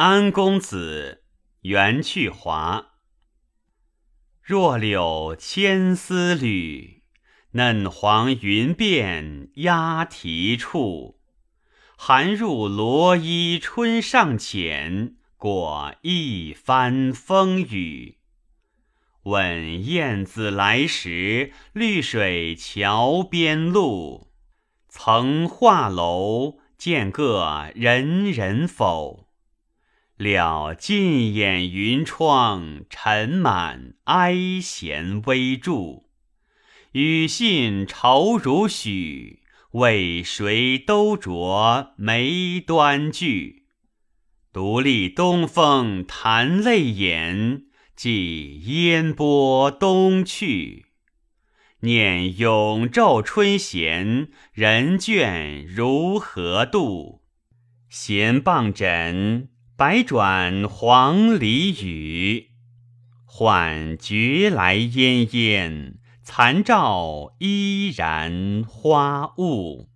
安公子，袁去华。若柳千丝缕，嫩黄云变鸦啼处。寒入罗衣春尚浅，过一番风雨。问燕子来时，绿水桥边路。曾画楼，见个人人否？了尽掩云窗，尘满哀弦微注。语信愁如许，为谁都着眉端聚？独立东风弹泪眼，寄烟波东去。念永昼春闲，人倦如何度？闲傍枕。百转黄鹂语，唤觉来烟烟，残照依然花雾。